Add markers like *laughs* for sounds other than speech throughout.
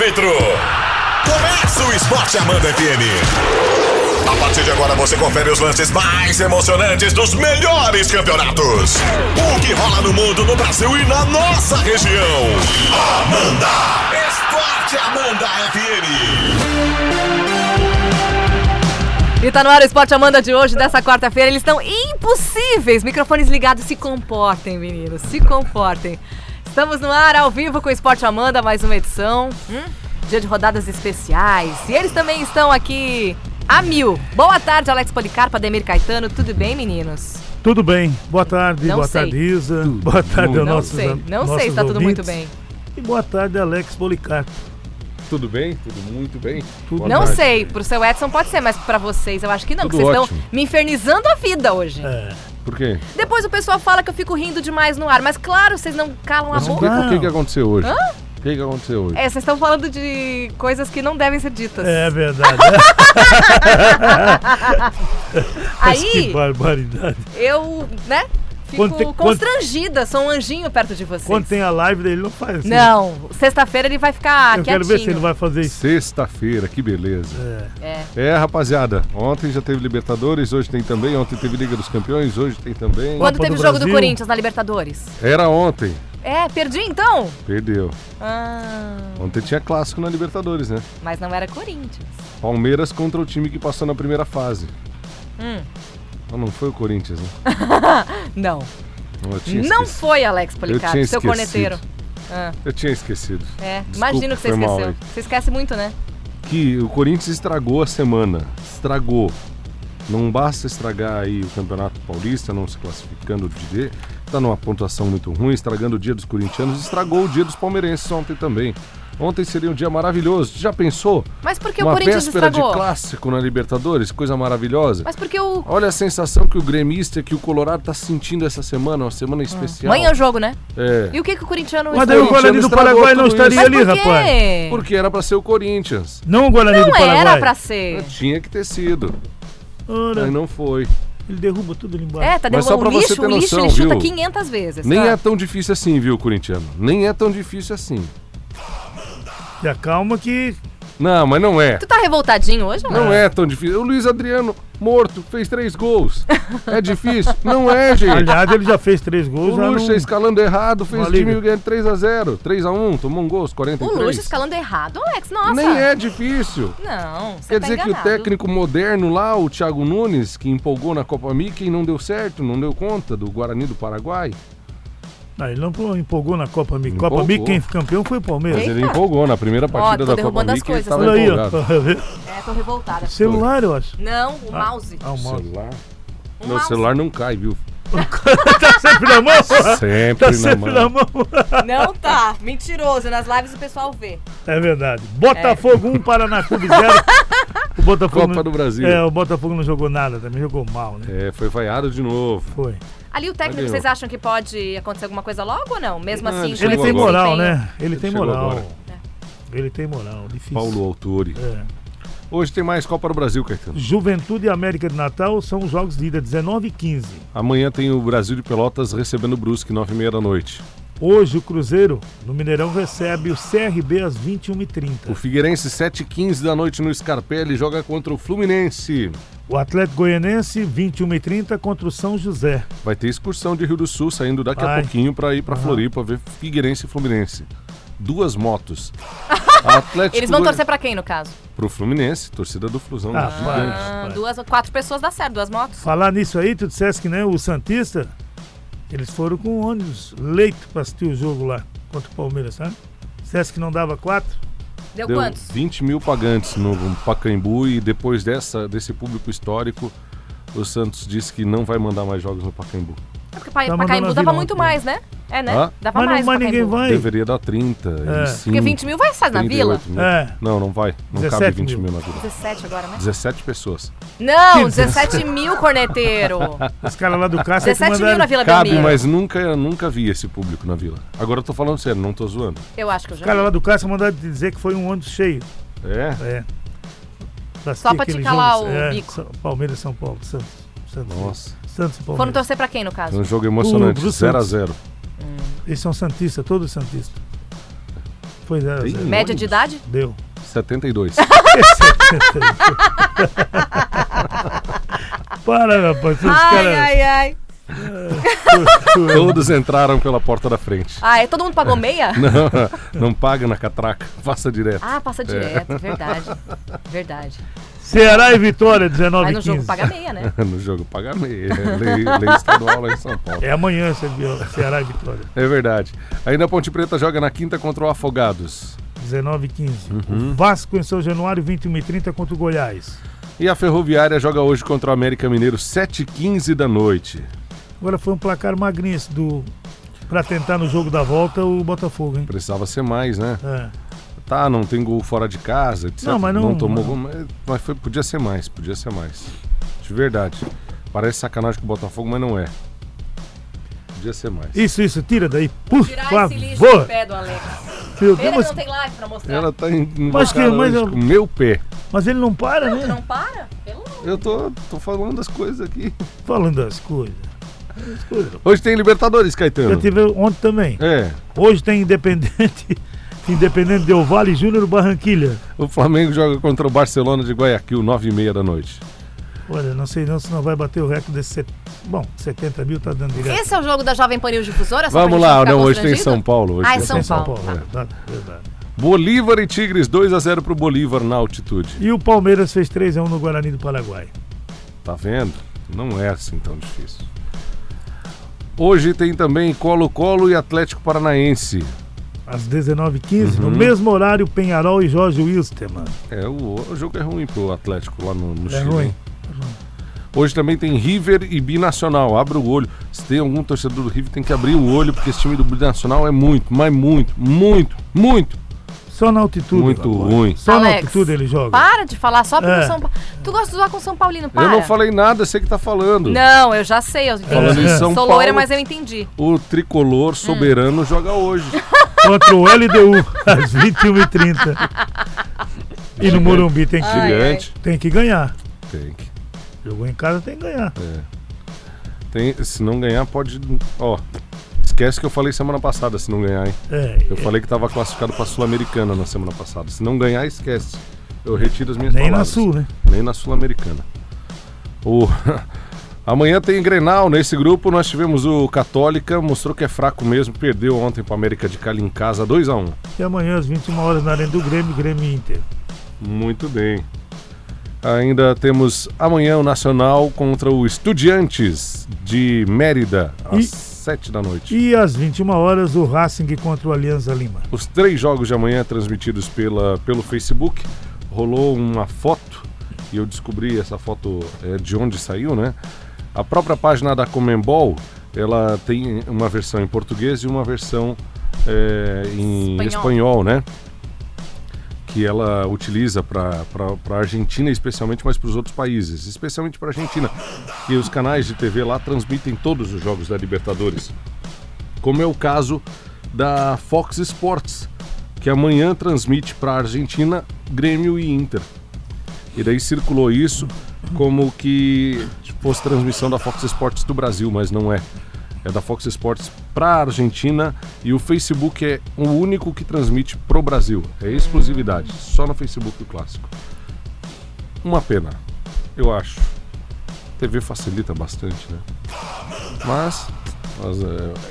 árbitro. Começa o Esporte Amanda FM. A partir de agora você confere os lances mais emocionantes dos melhores campeonatos. O que rola no mundo, no Brasil e na nossa região. Amanda! Esporte Amanda FM. E tá no ar o Esporte Amanda de hoje, dessa quarta-feira. Eles estão impossíveis. Microfones ligados. Se comportem, meninos. Se comportem. Estamos no ar, ao vivo, com o Esporte Amanda, mais uma edição. Hum? Dia de rodadas especiais. E eles também estão aqui a mil. Boa tarde, Alex Policarpo, Ademir Caetano. Tudo bem, meninos? Tudo bem. Boa tarde, Não boa sei. tarde, Isa. Tudo *laughs* Boa tarde bom. aos Não nossos sei. am- Não sei se tá tudo muito bem. E boa tarde, Alex Policarpo. Tudo bem? Tudo muito bem? Tudo não tarde. sei, pro seu Edson pode ser, mas pra vocês eu acho que não, Tudo porque vocês ótimo. estão me infernizando a vida hoje. É, Por quê? Depois o pessoal fala que eu fico rindo demais no ar, mas claro, vocês não calam a boca. o que que aconteceu hoje? O que, que aconteceu hoje? É, vocês estão falando de coisas que não devem ser ditas. é verdade. *laughs* *laughs* Mas que Aí, barbaridade. eu, né, fico Quando tem- quando- constrangida, sou um anjinho perto de vocês. Quando tem a live dele, não faz assim. Não, sexta-feira ele vai ficar Eu quietinho. quero ver se ele vai fazer isso. Sexta-feira, que beleza. É. É. É, rapaziada, ontem já teve Libertadores, hoje tem também, ontem teve Liga dos Campeões, hoje tem também. Quando Copa teve do o jogo do Brasil. Corinthians na Libertadores? Era ontem, É, perdi então? perdeu. Ah, Ontem tinha clássico na Libertadores, né? mas não era Corinthians. Palmeiras contra o time que passou na primeira fase. Hum. Ah, não foi o Corinthians, né? *laughs* Não. Não, foi, Alex Policarpo, seu esquecido. corneteiro. Ah, Eu tinha esquecido. é, Desculpa, imagino que você esqueceu. Você esquece muito, né? que o Corinthians estragou a semana. Estragou. Não basta estragar aí o Campeonato Paulista, não se classificando de D. Tá numa pontuação muito ruim, estragando o dia dos corintianos, estragou o dia dos palmeirenses ontem também. Ontem seria um dia maravilhoso. Já pensou? Mas por que Uma o Corinthians véspera estragou? de clássico na Libertadores, coisa maravilhosa. Mas porque o. Olha a sensação que o gremista, que o Colorado tá sentindo essa semana, uma semana especial. Amanhã é o jogo, né? É. E o que, que o corintiano Mas daí o Corinthians Guarani do estragou Paraguai não tudo isso. estaria Mas ali, por quê? rapaz. Porque era pra ser o Corinthians. Não o Guarani do Não Paraguai. era pra ser. Tinha que ter sido. Ora, Mas não foi. ele derruba tudo ali embaixo. É, tá Mas só derrubando pra você lixo, ter o lixo noção, ele chuta viu? 500 vezes. Nem tá? é tão difícil assim, viu, corintiano? Nem é tão difícil assim. E acalma que Não, mas não é. Tu tá revoltadinho hoje, ou Não é tão difícil. O Luiz Adriano, morto, fez três gols. É difícil? *laughs* Não é, gente. Aliás, ele já fez três O gols. já Lucha não- escalando errado, fez o time ganhar 3x0. 3x1, tomou um gol, aos O 43. Luxo escalando errado, Alex. Nossa. Nem é difícil. Não, você Quer tá dizer que o enganado. técnico moderno lá, o Thiago Nunes, que empolgou na Copa Mickey e não deu certo, não deu conta do Guarani do Paraguai. Ah, ele não empolgou na Copa Mickey. Copa. Mickey, quem foi campeão foi o Palmeiras. Mas ele empolgou na primeira partida da Copa derrubando as Mickey, ele coisas, estava Olha aí, ó. Tá? *laughs* É, tô revoltada. Celular, eu acho. Não, o mouse. Ah, o O mouse. celular. O Meu mouse. celular não cai, viu? *laughs* tá sempre na mão? Sempre Tá na sempre na mão. mão. *laughs* Não tá. Mentiroso. Nas lives o pessoal vê. É verdade. Botafogo 1, Paraná Clube 0. O Botafogo Copa não- do Brasil. É, o Botafogo não jogou nada também, jogou mal, né? É, foi vaiado de novo. Foi. Ali o técnico, Cadê vocês acham que pode acontecer alguma coisa logo ou não? Mesmo Não, assim, ele tem moral, né? Ele tem moral. agora. Ele tem moral, difícil. Paulo Autori. É. Hoje tem mais Copa do Brasil, Caetano. Juventude e América de Natal são os jogos de ida 19 e 15. Amanhã tem o Brasil de Pelotas recebendo o Brusque, 9h30 da noite. Hoje o Cruzeiro, no Mineirão, recebe o CRB às 21h30. O Figueirense, 7h15 da noite no Scarpelli, joga contra o Fluminense. O Atlético Goianense, 21h30 contra o São José. Vai ter excursão de Rio do Sul saindo daqui a Vai. pouquinho para ir para Aham. Floripa ver Figueirense e Fluminense. Duas motos. *laughs* Atlético Eles vão Goi- torcer pra quem, no caso? pro Fluminense, torcida do Flusão. Ah. Ah, duas, quatro pessoas dá certo, duas motos. Falar nisso aí, tu disseste que né, o Santista, eles foram com ônibus leito pra assistir o jogo lá contra o Palmeiras, sabe? Disseste que não dava quatro? Deu, Deu quantos? 20 mil pagantes no Pacaembu e depois dessa, desse público histórico, o Santos disse que não vai mandar mais jogos no Pacaembu. É porque pa Tá Pacaembu dava muito mais, né? É, né? Hã? Dava mas, mais. Mas ninguém vai. Deveria dar 30, é. 25, Porque 20 mil vai sair na vila? Mil. É. Não, não vai. Não cabe 20 mil. mil. na vila. 17 agora, né? 17 pessoas. Não, 17 mil, corneteiro. *laughs* Os caras lá do Cássio é 17 mandaram... mil na Vila Cabe, mas nunca, nunca vi esse público na vila. Agora eu tô falando sério, não tô zoando. Eu acho que eu já Os caras lá do Cássio mandaram dizer que foi um ônibus cheio. É? É. Só pra te calar jogo, o é, bico. Palmeiras, São Paulo, Santos. Santos Nossa. Santos Palmeiras. Foram torcer pra quem, no caso? Foi um jogo emocionante, 0x0. Eles são Santistas, todos Santistas. foi 0 Tem 0 Média de idade? Deu. 72. *laughs* Para, rapaz. Os Ai, caras. ai, ai. Todos entraram pela porta da frente. Ah, é, todo mundo pagou meia? *laughs* Não, não paga na catraca, passa direto. Ah, passa direto, verdade. Verdade. Ceará e Vitória, 19 Mas no jogo 15. paga meia, né? *laughs* No jogo paga meia. É Lei, lei estadual lá em São Paulo. É amanhã, você viu? Ceará e Vitória. É verdade. Ainda a Ponte Preta joga na quinta contra o Afogados. 19 e 15. Uhum. Vasco em São Januário, 21 e 30 contra o Goiás. E a Ferroviária joga hoje contra o América Mineiro, 7h15 da noite. Agora foi um placar magrinho esse do. Pra tentar no jogo da volta o Botafogo, hein? Precisava ser mais, né? É. Tá, não tem gol fora de casa, etc. Não, mas não- tomou não. gol, mas, mas foi, podia ser mais, podia ser mais. De verdade. Parece sacanagem com o Botafogo, mas não é. Podia ser mais. Isso, isso, tira daí, por Tirar esse lixo do favor. pé do Alex. Meu Deus, mas, não tem live pra mostrar. Ela tá em Mas que- mas hoje eu- com o meu pé. mas ele não para, Tu né? não para? Pelo amor. Eu tô, tô falando as coisas aqui. Falando as coisas. As coisas. Hoje tem Libertadores, Já Caetano. tive ontem também. É, Hoje tem Independente. Independente Del Vale Júnior Barranquilha. o Flamengo joga contra o Barcelona de Guayaquil, 9h30 da noite. Olha, não sei não se não vai bater o recorde desse. set- Bom, 70 mil tá dando direto. Esse é o jogo da Jovem Pan News Difusora? Vamos lá, não, hoje tem? São Paulo. Hoje Ah, tem é São Tem São Paulo. Paulo. É. verdade. Bolívar e Tigres, 2x0 pro Bolívar na altitude. E o Palmeiras fez 3x1 no Guarani do Paraguai. Tá vendo? Não é assim tão difícil. Hoje tem também Colo-Colo e Atlético Paranaense. Às 19h15, Uhum. no mesmo horário, Penharol e Jorge Wilstermann. É, o, o jogo é ruim pro Atlético lá no, no É Chile. ruim. hein? Hoje também tem River e Binacional. Abra o olho. Se tem algum torcedor do River, tem que abrir o olho, porque esse time do Binacional é muito, mas muito, muito, muito, Só na altitude. muito rapaz. ruim. Só na Alex, altitude ele joga. Para de falar só porque É. São Paulo. Tu gosta de zoar com São Paulino, para. Eu não falei nada, você que tá falando. Não, eu já sei, eu entendi. Falando em São Sou Paulo, loira, mas eu entendi. o tricolor soberano joga hoje. *laughs* Contra o LDU, às 21h30. E no Morumbi tem que, Ai, tem que ganhar. Tem que. Jogou em casa, tem que ganhar. Tem, se não ganhar, pode. Ó, esquece que eu falei semana passada se não ganhar, hein? É, Eu falei que tava classificado pra Sul-Americana na semana passada. Se não ganhar, esquece. Eu retiro as minhas nem na palavras. Sul, né? Nem na Sul-Americana. O... *laughs* Amanhã tem Grenal. Nesse grupo nós tivemos o Católica, mostrou que é fraco mesmo. Perdeu ontem para América de Cali em casa, 2x1. E amanhã, às 21 horas, na Arena do Grêmio, Grêmio Inter. Muito bem. Ainda temos amanhã o Nacional contra o Estudiantes de Mérida, às E- 7 da noite. E às 21 horas, o Racing contra o Alianza Lima. Os três jogos de amanhã transmitidos pela, pelo Facebook. Rolou uma foto, e eu descobri essa foto é, de onde saiu, né? A própria página da Comembol, ela tem uma versão em português e uma versão é, em Espanhol. espanhol, né? Que ela utiliza para a Argentina, especialmente, mas para os outros países, especialmente para a Argentina. E os canais de TV lá transmitem todos os jogos da Libertadores. Como é o caso da Fox Sports, que amanhã transmite para a Argentina Grêmio e Inter. E daí circulou isso como que fosse transmissão da Fox Sports do Brasil, mas não é. É da Fox Sports para a Argentina e o Facebook é o único que transmite pro Brasil. É exclusividade, só no Facebook do Clássico. Uma pena, eu acho. TV facilita bastante, né? Mas, mas,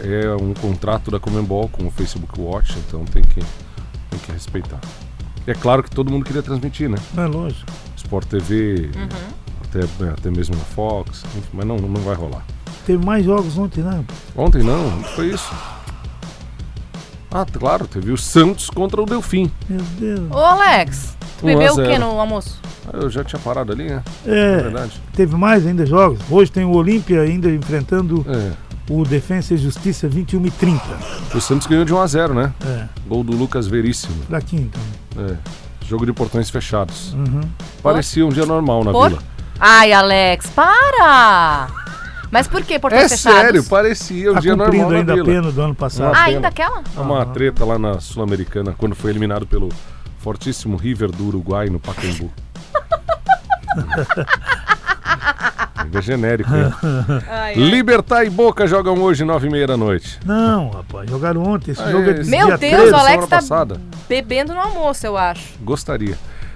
é, é um contrato da Comembol com o Facebook Watch, então tem que, tem que respeitar. E é claro que todo mundo queria transmitir, né? É lógico. Sport TV, até, até mesmo na Fox, enfim, mas não, não vai rolar. Teve mais jogos ontem, né? Ontem não, não foi isso. Ah, claro, teve o Santos contra o Delfim. Meu Deus. Ô, Alex, tu a bebeu o que no almoço? Ah, Eu já tinha parado ali, né? É É, verdade. teve mais ainda jogos. Hoje tem o Olímpia ainda enfrentando É. o Defensa e Justiça 21 e 30. O Santos ganhou de 1 a 0 né? É, Gol do Lucas Veríssimo. fraquinho também. É. Jogo de portões fechados. Uhum. Parecia um dia normal na Por? vila. Ai, Alex, para! Mas por que portões É fechados? sério, parecia um Tá dia normal ainda a pena do ano passado. Ah, pena. ainda aquela? É uma Aham. treta lá na Sul-Americana, quando foi eliminado pelo fortíssimo River do Uruguai no Pacaembu. *laughs* É genérico, hein? Ai, ai. Libertar e Boca jogam hoje, nove e meia da noite. Não, rapaz, jogaram ontem. Esse Ah, jogo é esse- de Meu dia Deus, 13. o Alex tá passada. bebendo no almoço, eu acho. Gostaria.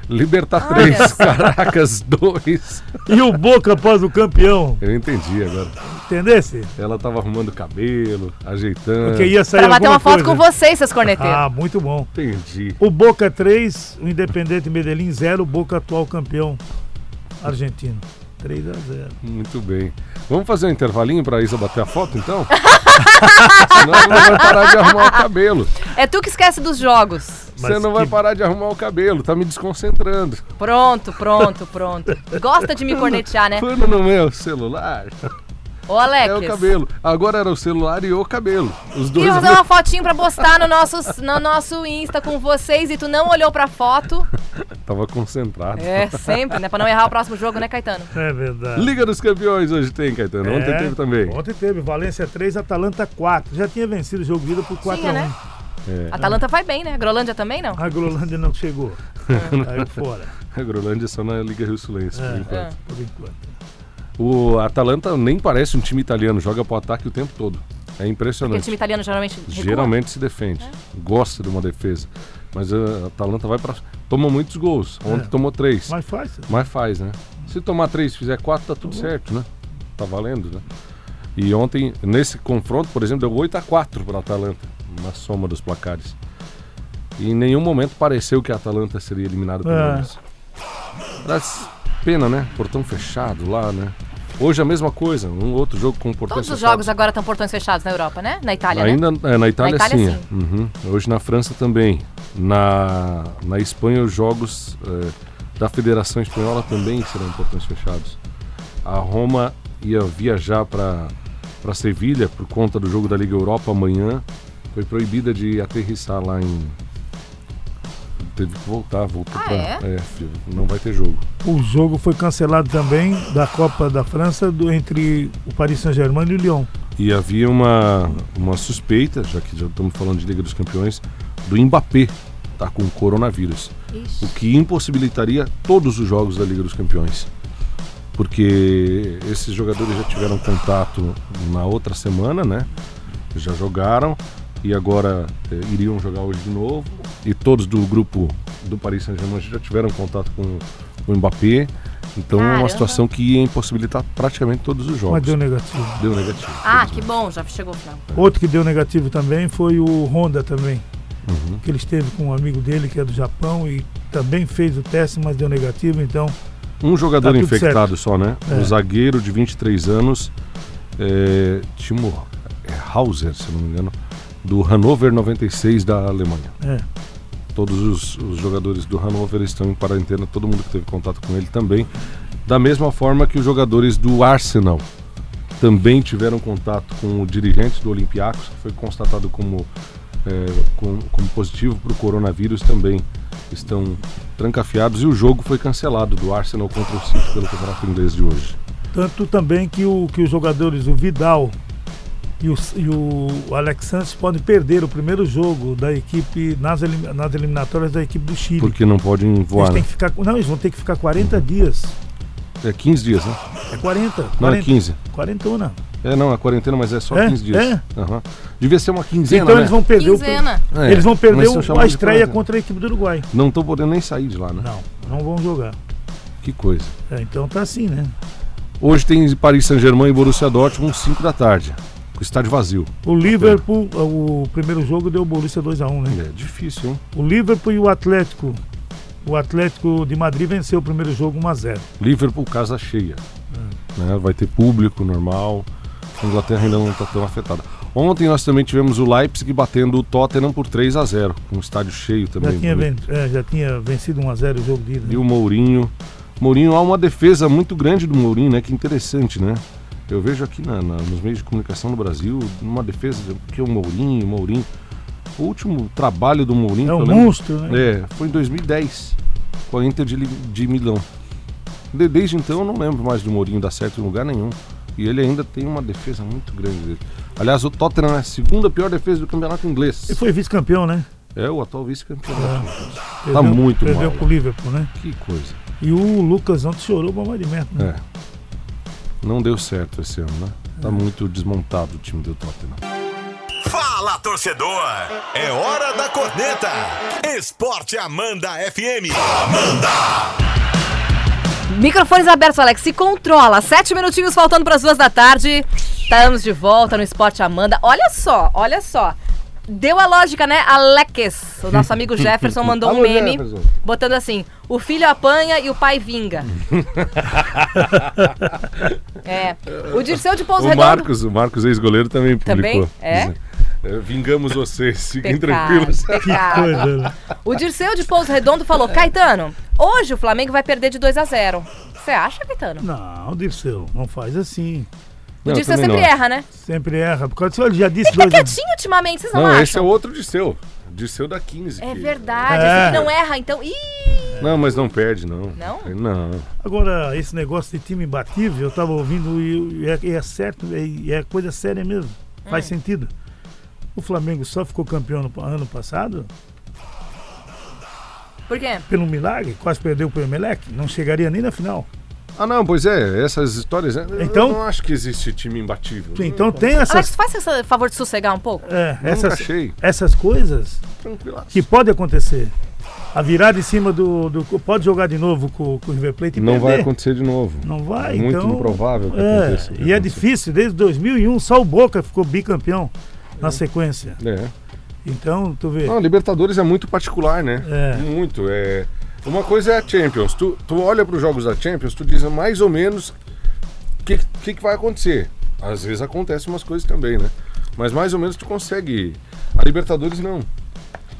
Libertar Olha 3, só. Caracas 2. E o Boca após o campeão. Eu entendi agora. Entendesse? Ela tava arrumando o cabelo, ajeitando. Porque ia sair Pra bater uma foto coisa. com vocês, seus corneteiros. Ah, muito bom. Entendi. O Boca 3, o Independente Medellín 0, o Boca atual campeão argentino. 3 a 0. Muito bem. Vamos fazer um intervalinho pra Isa bater a foto, então? *laughs* Senão ela não vai parar de arrumar o cabelo. É tu que esquece dos jogos. Você não vai que- parar de arrumar o cabelo, tá me desconcentrando. Pronto, pronto, pronto. Gosta de me cornetear, né? Foi no meu celular. Ô, Alex. É o cabelo. Agora era o celular e o cabelo. Os dois. Queria fazer uma *laughs* fotinho pra postar no nosso, no nosso Insta com vocês e tu não olhou pra foto. Tava concentrado. É, sempre, né? Pra não errar o próximo jogo, né, Caetano? É verdade. Liga dos Campeões hoje tem, Caetano. Ontem É, teve também. Ontem teve. Valência 3, Atalanta 4. Já tinha vencido o jogo de ida por 4 Tinha, a 1 né? É. Atalanta vai bem, né? Grolândia também não? A Grolândia não chegou. *laughs* Caiu fora. A Grolândia só na Liga Rio Sulense, por É. enquanto. Ah. Por enquanto. O Atalanta nem parece um time italiano, joga pro ataque o tempo todo. É Porque o impressionante. time italiano geralmente recua. Geralmente se defende, gosta de uma defesa. Mas a Atalanta vai pra. Toma muitos gols. Ontem É. tomou três. Mas faz. Mas faz, né? Se tomar três, fizer quatro, tá tudo certo, né? Tá valendo, né? E ontem, nesse confronto, por exemplo, deu 8 a 4 para a Atalanta, na soma dos placares. E em nenhum momento pareceu que a Atalanta seria eliminada pelo É. Pena, né? Portão fechado lá, né? Hoje a mesma coisa, um outro jogo com portão Todos os jogos agora estão portões fechados na Europa, né? Na Itália, né? Ainda é, na Itália, Na Itália, sim. sim. Uhum. Hoje na França também. Na, na Espanha os jogos eh, da Federação Espanhola também serão portões fechados. A Roma ia viajar para para Sevilha por conta do jogo da Liga Europa amanhã. Foi proibida de aterrissar lá em teve que voltar, voltou Ah, pra, é? filho, não vai ter jogo. O jogo foi cancelado também da Copa da França do, entre o Paris Saint-Germain e o Lyon. E havia uma, uma suspeita, já que já estamos falando de Liga dos Campeões, do Mbappé tá com coronavírus. Ixi. O que impossibilitaria todos os jogos da Liga dos Campeões. Porque esses jogadores já tiveram contato na outra semana, né? Já jogaram e agora eh, iriam jogar hoje de novo. E todos do grupo do Paris Saint-Germain já tiveram contato com o Mbappé. Então é uma situação que ia impossibilitar praticamente todos os jogos. Mas deu negativo. Deu negativo. Ah, que bom, já chegou o final. Outro que deu negativo também foi o Honda também. Uhum. Que ele esteve com um amigo dele que é do Japão e também fez o teste, mas deu negativo. Então, Um jogador Tá infectado só, né? É. Um zagueiro de 23 anos, é, Timo é, Hauser, se não me engano, do Hannover 96 da Alemanha. é. Todos os, os jogadores do Hannover estão em quarentena, todo mundo que teve contato com ele também. Da mesma forma que os jogadores do Arsenal também tiveram contato com o dirigente do Olympiacos, que foi constatado como, é, com- como positivo para o coronavírus, também estão trancafiados. E o jogo foi cancelado do Arsenal contra o City pelo Campeonato Inglês de hoje. Tanto também que, o, que os jogadores, o Vidal e o, e o Alex Santos, podem perder o primeiro jogo da equipe nas, elim- nas eliminatórias da equipe do Chile. Porque não podem Eles voar, têm né? que ficar, não, eles vão ter que ficar 40 dias. É 15 dias, né? É 40. Não, 40 é 15. 41. É, não, é quarentena, mas é só É? 15 dias. É? Aham. Devia ser uma quinzena, Então né? eles vão perder o, Quinzena. É, eles vão perder o- a estreia quarentena. contra a equipe do Uruguai. Não estão podendo nem sair de lá, né? Não, não vão jogar. Que coisa. É, então tá assim, né? Hoje tem Paris Saint-Germain e Borussia Dortmund, 5 da tarde. Estádio vazio. O Liverpool, o primeiro jogo deu o Borussia 2x1, né? É difícil, hein? O Liverpool e o Atlético. O Atlético de Madrid venceu o primeiro jogo 1x0. Liverpool, casa cheia. Hum. Né? Vai ter público normal. A Inglaterra ainda não está tão afetada. Ontem nós também tivemos o Leipzig batendo o Tottenham por 3 a 0 com o estádio cheio Já também. tinha, bonito. ven- é, já tinha vencido 1x0 o jogo de ida. E o Mourinho. Mourinho, há uma defesa muito grande do Mourinho, né? Que interessante, né? Eu vejo aqui na- na- nos meios de comunicação no Brasil uma defesa de- que é o Mourinho, o Mourinho. O último trabalho do Mourinho. É um eu lembro- monstro, né? É, foi em 2010, com a Inter de, de Milão. De- desde então eu não lembro mais do Mourinho dar certo em lugar nenhum. E ele ainda tem uma defesa muito grande dele. Aliás, o Tottenham é a segunda pior defesa do campeonato inglês. Ele foi vice-campeão, né? É o atual vice-campeão. Perdeu, muito Perdeu mal. pro Liverpool, né? Que coisa. E o Lucas ontem chorou mais de metro, né? É. Não deu certo esse ano, né? Tá muito desmontado o time do Tottenham. Fala, torcedor! É hora da corneta! Esporte Amanda FM. Amanda! Microfones abertos, Alex. Se controla. Sete minutinhos faltando para as duas da tarde. Estamos de volta no Esporte Amanda. Olha só, olha só. Deu a lógica, né? Alex, o nosso amigo *laughs* Jefferson, mandou um Alô, meme Jefferson. botando assim: o filho apanha e o pai vinga. *laughs* é. O Dirceu de Pouso O Redondo. Marcos, o Marcos ex-goleiro também publicou. Também? É? "É, Vingamos vocês, *laughs* fiquem Pecado, tranquilos. pecado. Coisa, né? O Dirceu de Pouso Redondo falou: Caetano, hoje o Flamengo vai perder de 2 a 0 Você acha, Caetano? Não, Dirceu, não faz assim. O Não, Dirceu sempre não. erra, né? Sempre erra. Porque se ele já disse Ele tá dois a- quietinho ultimamente, vocês não, Não, acham? esse é outro Dirceu. Dirceu da 15. É que- verdade, É. esse que não erra, então. Ih! Não, mas não perde, não. Não? Não. Agora, esse negócio de time imbatível, eu tava ouvindo e, e é, é certo, e é, coisa séria mesmo. Faz Hum. sentido. O Flamengo só ficou campeão no ano passado Por quê? pelo milagre, quase perdeu pro Emelec, não chegaria nem na final. Ah, não, pois é, essas histórias. né, Então- Eu não acho que existe time imbatível. Então tem essas, Alex, faz esse favor de sossegar um pouco. é, Nunca essas, achei. essas coisas que pode acontecer. A virada em cima do, do- Pode jogar de novo com, com o River Plate e Não vai perder. acontecer de novo. Não vai, É muito então. improvável que é, aconteça. E é difícil, desde 2001, só o Boca ficou bicampeão na sequência. É. Então, tu vê. Não, Libertadores é muito particular, né? É. Muito. É... Uma coisa é a Champions. Tu, tu olha para os jogos da Champions, tu diz mais ou menos o que, que, que vai acontecer. Às vezes acontecem umas coisas também, né? Mas mais ou menos tu consegue. A Libertadores não.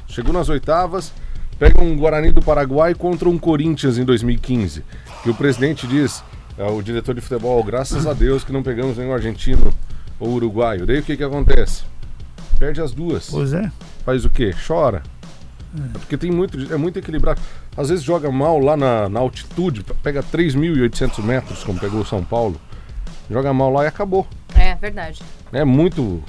Chegou nas oitavas, pega um Guarani do Paraguai contra um Corinthians em 2015. Que o presidente diz, é, o diretor de futebol, graças a Deus que não pegamos nenhum argentino ou uruguaio. Daí o que, que acontece? Perde as duas Pois é. faz o quê? Chora. É porque tem muito, é muito equilibrado. Às vezes joga mal lá na, na altitude, pega 3.800 metros, como pegou o São Paulo. Joga mal lá e acabou. É, verdade. É muito.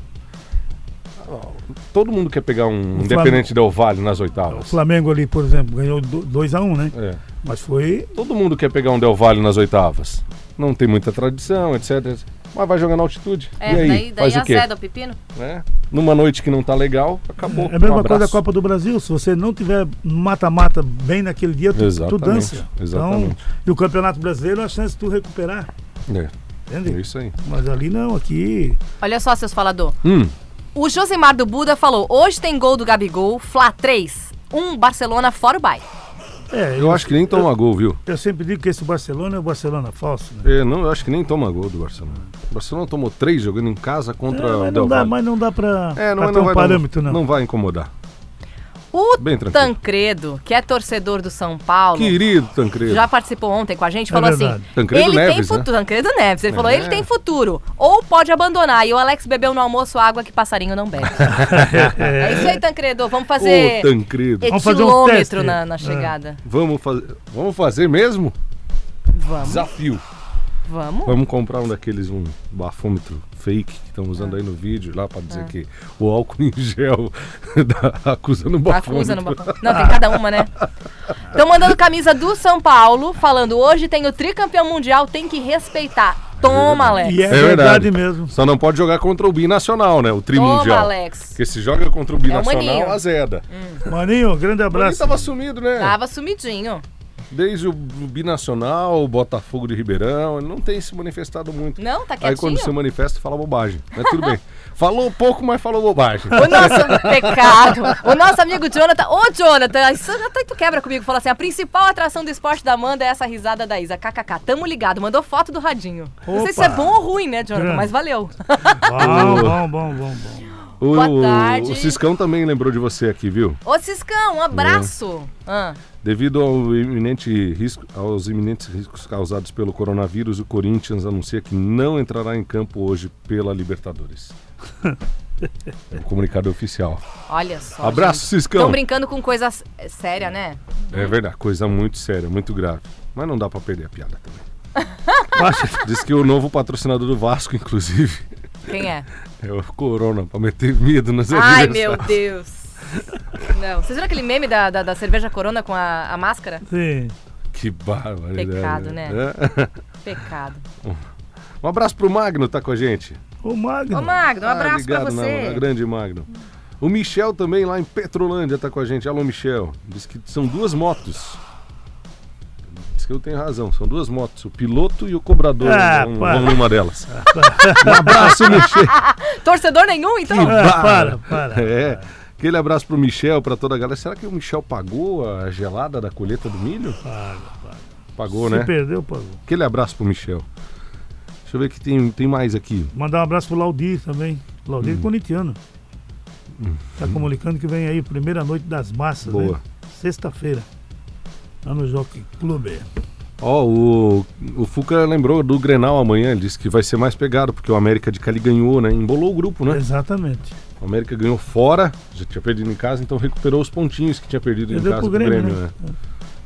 Todo mundo quer pegar um Independente Del Vale nas O oitavas. Flamengo ali, por exemplo, ganhou 2x1, né? É. Mas foi. Todo mundo quer pegar um Del Valle nas oitavas. Não tem muita tradição, etc. Mas vai jogar na altitude. É, e aí? daí, daí faz o quê? o pepino. Né? Numa noite que não tá legal, acabou. É a mesma Um coisa da. Copa do Brasil. Se você não tiver mata-mata bem naquele dia, tu, tu dança. exatamente. Então, e o Campeonato Brasileiro, a chance de tu recuperar. É, é Entende? isso aí. Mas ali não, aqui. Olha só, seus falador. Hum, O Josimar do Buda falou: hoje tem gol do Gabigol, Fla 3. 1 Barcelona fora o Bay. É, eu acho que nem toma gol, viu? Eu sempre digo que esse Barcelona é o Barcelona falso, né? É, não, eu acho que nem toma gol do Barcelona. O Barcelona tomou três jogando em casa contra É, o mas, Del não dá, Valle. mas não dá pra, É, não, pra não ter um vai, parâmetro, não. não vai incomodar. O. Tancredo, que é torcedor do São Paulo, Querido Tancredo. já participou ontem com a gente, É falou verdade. assim: Tancredo ele tem Neves, né? futuro. Tancredo Neves. Ele falou: É. ele tem futuro. Ou pode abandonar. E o Alex bebeu no almoço água que passarinho não bebe. *laughs* é isso aí, Tancredo. Vamos fazer Ô, Tancredo. Vamos fazer um etilômetro teste. na, na É. chegada. Vamos, fazer, vamos fazer mesmo? Vamos, Desafio. Vamos. Vamos comprar um daqueles, um bafômetro fake que estão usando aí no vídeo lá pra dizer que o álcool em gel *laughs* dá- acusa no bafômetro. Acusa no balcão. Não, tem cada uma, né? Estão mandando camisa do São Paulo, falando hoje tem o tricampeão mundial, tem que respeitar. Toma, Alex. E é, É verdade, verdade. mesmo. Só não pode jogar contra o binacional, né? O Toma, trimundial. Alex. Porque se joga contra o binacional, Maninho. azeda. Maninho, grande Ele abraço. tava sumido, né? Tava sumidinho. Desde o binacional, o Botafogo de Ribeirão, ele não tem se manifestado muito. Não, tá Aí quietinho. quando se manifesta, fala bobagem. Mas tudo bem. *laughs* Falou pouco, mas falou bobagem. O nosso pecado. O nosso amigo Jonathan. Ô, Jonathan, isso até tu quebra comigo. Falou assim: a principal atração do esporte da Amanda é essa risada da Isa. KKK. Tamo ligado. Mandou foto do radinho. Não sei se Opa. é bom ou ruim, né, Jonathan? Mas valeu. *laughs* Bom, bom, bom, bom, bom. O, Boa tarde. o Ciscão também lembrou de você aqui, viu? Ô, Ciscão, um abraço. Ah, Devido ao iminente risco, aos iminentes riscos causados pelo coronavírus, o Corinthians anuncia que não entrará em campo hoje pela Libertadores. *laughs* É o comunicado oficial. olha só. Abraço, Estão Ciscão. brincando com coisa s- séria, né? É verdade, coisa muito séria, muito grave. Mas não dá pra perder a piada também. *laughs* Diz que o novo patrocinador do Vasco, inclusive, Quem é? é o Corona, pra meter medo nas Ai, meu Deus. Não. Vocês viram aquele meme da, da, da cerveja Corona com a, a máscara? Sim. Que barbaridade. Pecado, né? É. Pecado. *laughs* Um abraço pro Magno, tá com a gente. Ô, Magno. Ô, Magno, um Ah, abraço pra ligado na- você. na grande Magno. O Michel também lá em Petrolândia tá com a gente. Alô, Michel. Diz que são duas motos. Eu tenho razão, são duas motos. O piloto e o cobrador Ah, vão, para. vão numa delas. *laughs* um abraço, Michel. *laughs* Torcedor nenhum, então? Ah, para, para. É. Aquele abraço pro Michel, pra toda a galera. Será que o Michel pagou a gelada da colheita do milho? Paga, paga. Pagou, Se né? perdeu, pagou. Aquele abraço pro Michel. Deixa eu ver que tem, tem mais aqui. Mandar um abraço pro Laudir também. Laudir Hum. corintiano. Tá comunicando que vem aí, primeira noite das massas, Boa. né? Sexta-feira. Lá no Jockey Clube. Ó, o, o Fuca lembrou do Grenal amanhã. Ele disse que vai ser mais pegado, porque o América de Cali ganhou, né? Embolou o grupo, né? Exatamente. O América ganhou fora, já tinha perdido em casa, então recuperou os pontinhos que tinha perdido em casa pro Grêmio, Grêmio, né? né?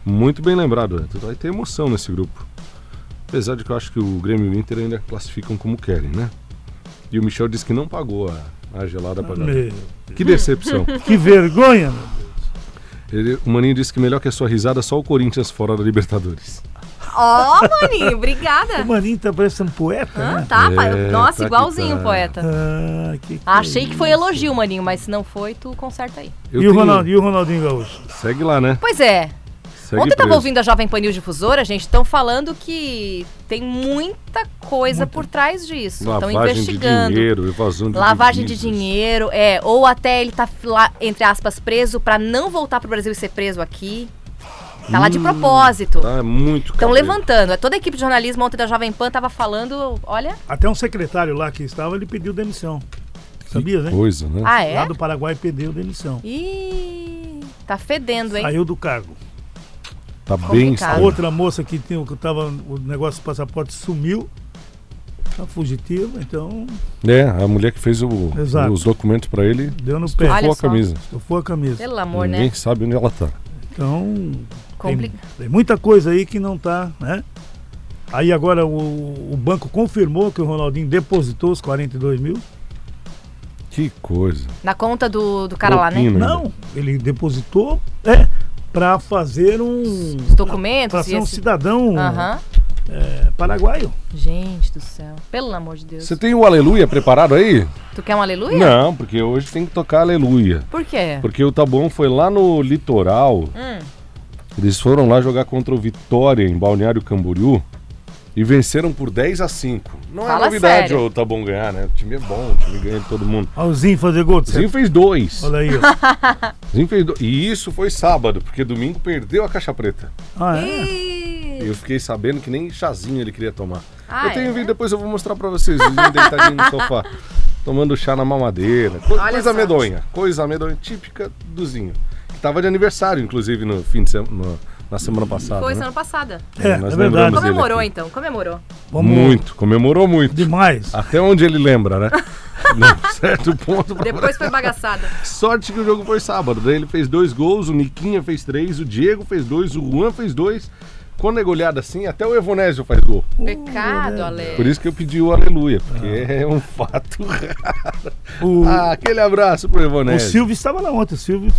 Muito bem lembrado, né? Vai ter emoção nesse grupo. Apesar de que eu acho que o Grêmio e o Inter ainda classificam como querem, né? E o Michel disse que não pagou a, a gelada pra. Meu, Que decepção. que vergonha, meu Deus. Ele- o Maninho disse que melhor que a sua risada só o Corinthians fora da Libertadores. Ó, maninho, obrigada. O Maninho tá parecendo poeta, Ah, né? tá, pai. É, Nossa, tá que igualzinho tá. poeta. Ah, que Achei que foi isso. elogio, maninho, mas se não foi, tu conserta aí. Eu E o, tenho- Ronaldo, e o Ronaldinho Gaúcho? Segue lá, né? Pois é. Segue Ontem tava preso. ouvindo a Jovem Pan News Difusora, gente, estão falando que tem muita coisa por trás disso. Estão Lavagem de investigando. dinheiro, evasão de Lavagem de divisas. dinheiro, é, ou até ele tá lá, entre aspas, preso pra não voltar pro Brasil e ser preso aqui. Tá lá de Hum, propósito. Tá muito Estão levantando. É, Toda a equipe de jornalismo ontem da Jovem Pan tava falando, olha. Até um secretário lá que estava, ele pediu demissão. Sabia, né? Coisa, né? Ah, é? Lá do Paraguai pediu demissão. Ih, tá fedendo, hein? Saiu do cargo. Tá bem. A outra moça que, tinha, que tava, o negócio do passaporte sumiu. Tá fugitiva, então É, a mulher que fez o- Exato. os documentos pra ele deu no pé. Olha estufou a só. camisa. Estufou a camisa. Pelo amor, Ninguém né? sabe onde ela tá. Então, tem, tem muita coisa aí que não tá, né? Aí agora o, o banco confirmou que o Ronaldinho depositou os 42 mil. Que coisa. Na conta do, do cara lá, né? Propina. Não, ele depositou é, para fazer um. Os documentos Para ser um esse- cidadão Aham. é, paraguaio. Gente do céu. Pelo amor de Deus. Você tem o Aleluia preparado aí? Tu quer um aleluia? Não, porque hoje tem que tocar Aleluia. Por quê? Porque o Tabon foi lá no litoral. Hum. Eles foram lá jogar contra o Vitória em Balneário Camboriú e venceram por 10 a 5. Não Fala é novidade sério. o Tabon ganhar, né? O time é bom, o time ganha de todo mundo. Olha o Zinho fazer gol. O Zinho fez dois. Olha aí, ó. O *laughs* Zinho fez dois. E isso foi sábado, porque domingo perdeu a caixa preta. Ah, é? Eu fiquei sabendo que nem chazinho ele queria tomar. Ah, eu tenho é? um vídeo, depois eu vou mostrar pra vocês. O Zinho deitadinho no sofá, *laughs* tomando chá na mamadeira. Co- Olha coisa só. medonha. Coisa medonha, típica do Zinho. Que tava de aniversário, inclusive, no fim de semana. Na semana passada. Foi né? semana passada. É, nós é verdade. Comemorou então, comemorou. Vamos- Muito, comemorou muito. Demais. Até onde ele lembra, né? *laughs* Num certo ponto. Depois foi bagaçada. Sorte que o jogo foi sábado. Daí ele fez dois gols, o Niquinha fez três, o Diego fez dois, o Juan fez dois. Quando é goleada assim, até o Evonésio faz gol. Pecado, Ale. Por isso que eu pedi o aleluia, porque é um fato *laughs* raro. O, Ah, aquele abraço pro o Evonésio. Silvio estava lá ontem. O Silvio,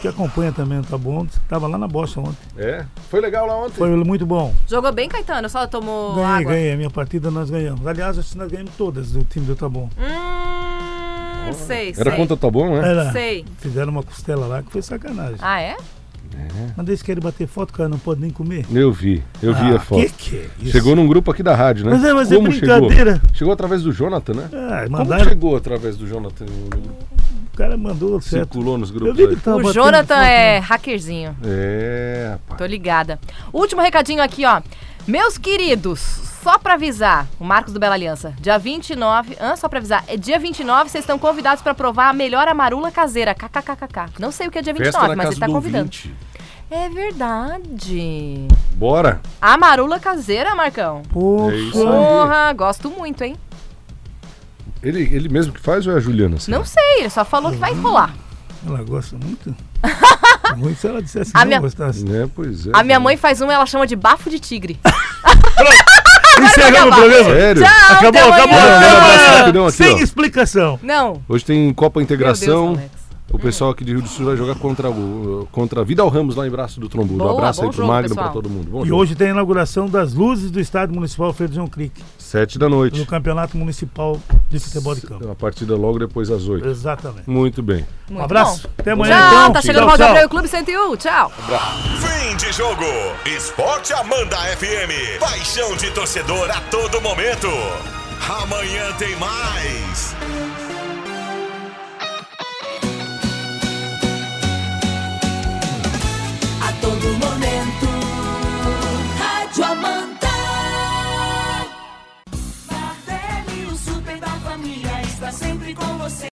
que acompanha também, tá bom? Estava lá na bosta ontem. É, foi legal lá ontem. Foi muito bom. Jogou bem, Caetano? Só tomou Ganhei, água? ganhei. A minha partida nós ganhamos. Aliás, acho que nós ganhamos todas do time do Tabon. Hum, sei, Era sei. contra o Tabon, né? Era. Sei. Fizeram uma costela lá que foi sacanagem. Ah, é? Mas eles querem bater foto, o cara não pode nem comer. Eu vi, eu vi ah, a foto. Que que é isso? Chegou num grupo aqui da rádio, né? Mas é, mas é Como brincadeira. chegou? Chegou através do Jonathan, né? Ah, Como mandaram, chegou através do Jonathan? no grupo? O cara mandou certo. Circulou nos Eu grupos vi que aí. ele tava o Jonathan é né? hackerzinho. É, rapaz. Tô ligada. Último recadinho aqui, ó. Meus queridos, só pra avisar, o Marcos do Bela Aliança, dia 29, ah, só pra avisar, é dia 29, vocês estão convidados pra provar a melhor amarula caseira, kkkk. Não sei o que é dia Festa 29, na mas casa ele tá do convidando. ouvinte. É verdade. Bora. Amarula caseira, Marcão. É isso aí. Porra, gosto muito, hein? Ele, ele mesmo que faz ou é a Juliana? assim? Não sei, ele só falou que vai rolar. Ela gosta muito. muito se ela dissesse A não minha- gostasse. É, pois é. A minha mãe faz uma, ela chama de bafo de tigre. Encerramos o programa. Sério? Tchau, Acabou, acabou. um abraço rapidão aqui, Sem ó. explicação. Não. Hoje tem Copa Meu Integração. Deus, Alex. O pessoal aqui de Rio do Sul vai jogar contra o contra Vidal Ramos lá em Braço do Trombudo. Um abraço aí pro jogo, Magno, pessoal. pra todo mundo. Bom E jogo. hoje tem a inauguração das luzes do Estádio Municipal João Crique. Sete da noite. no Campeonato Municipal de Futebol de Campo. A partida logo depois das oito. Exatamente. Muito bem. Muito um abraço. bom. Até amanhã, Tchau, então. tá chegando o tchau. Abreu Clube 101. Tchau. Fim de jogo. Esporte Amanda FM. Paixão de torcedor a todo momento. Amanhã tem mais. todo momento. Rádio Amanda. Bardelli, o super da família, está sempre com você.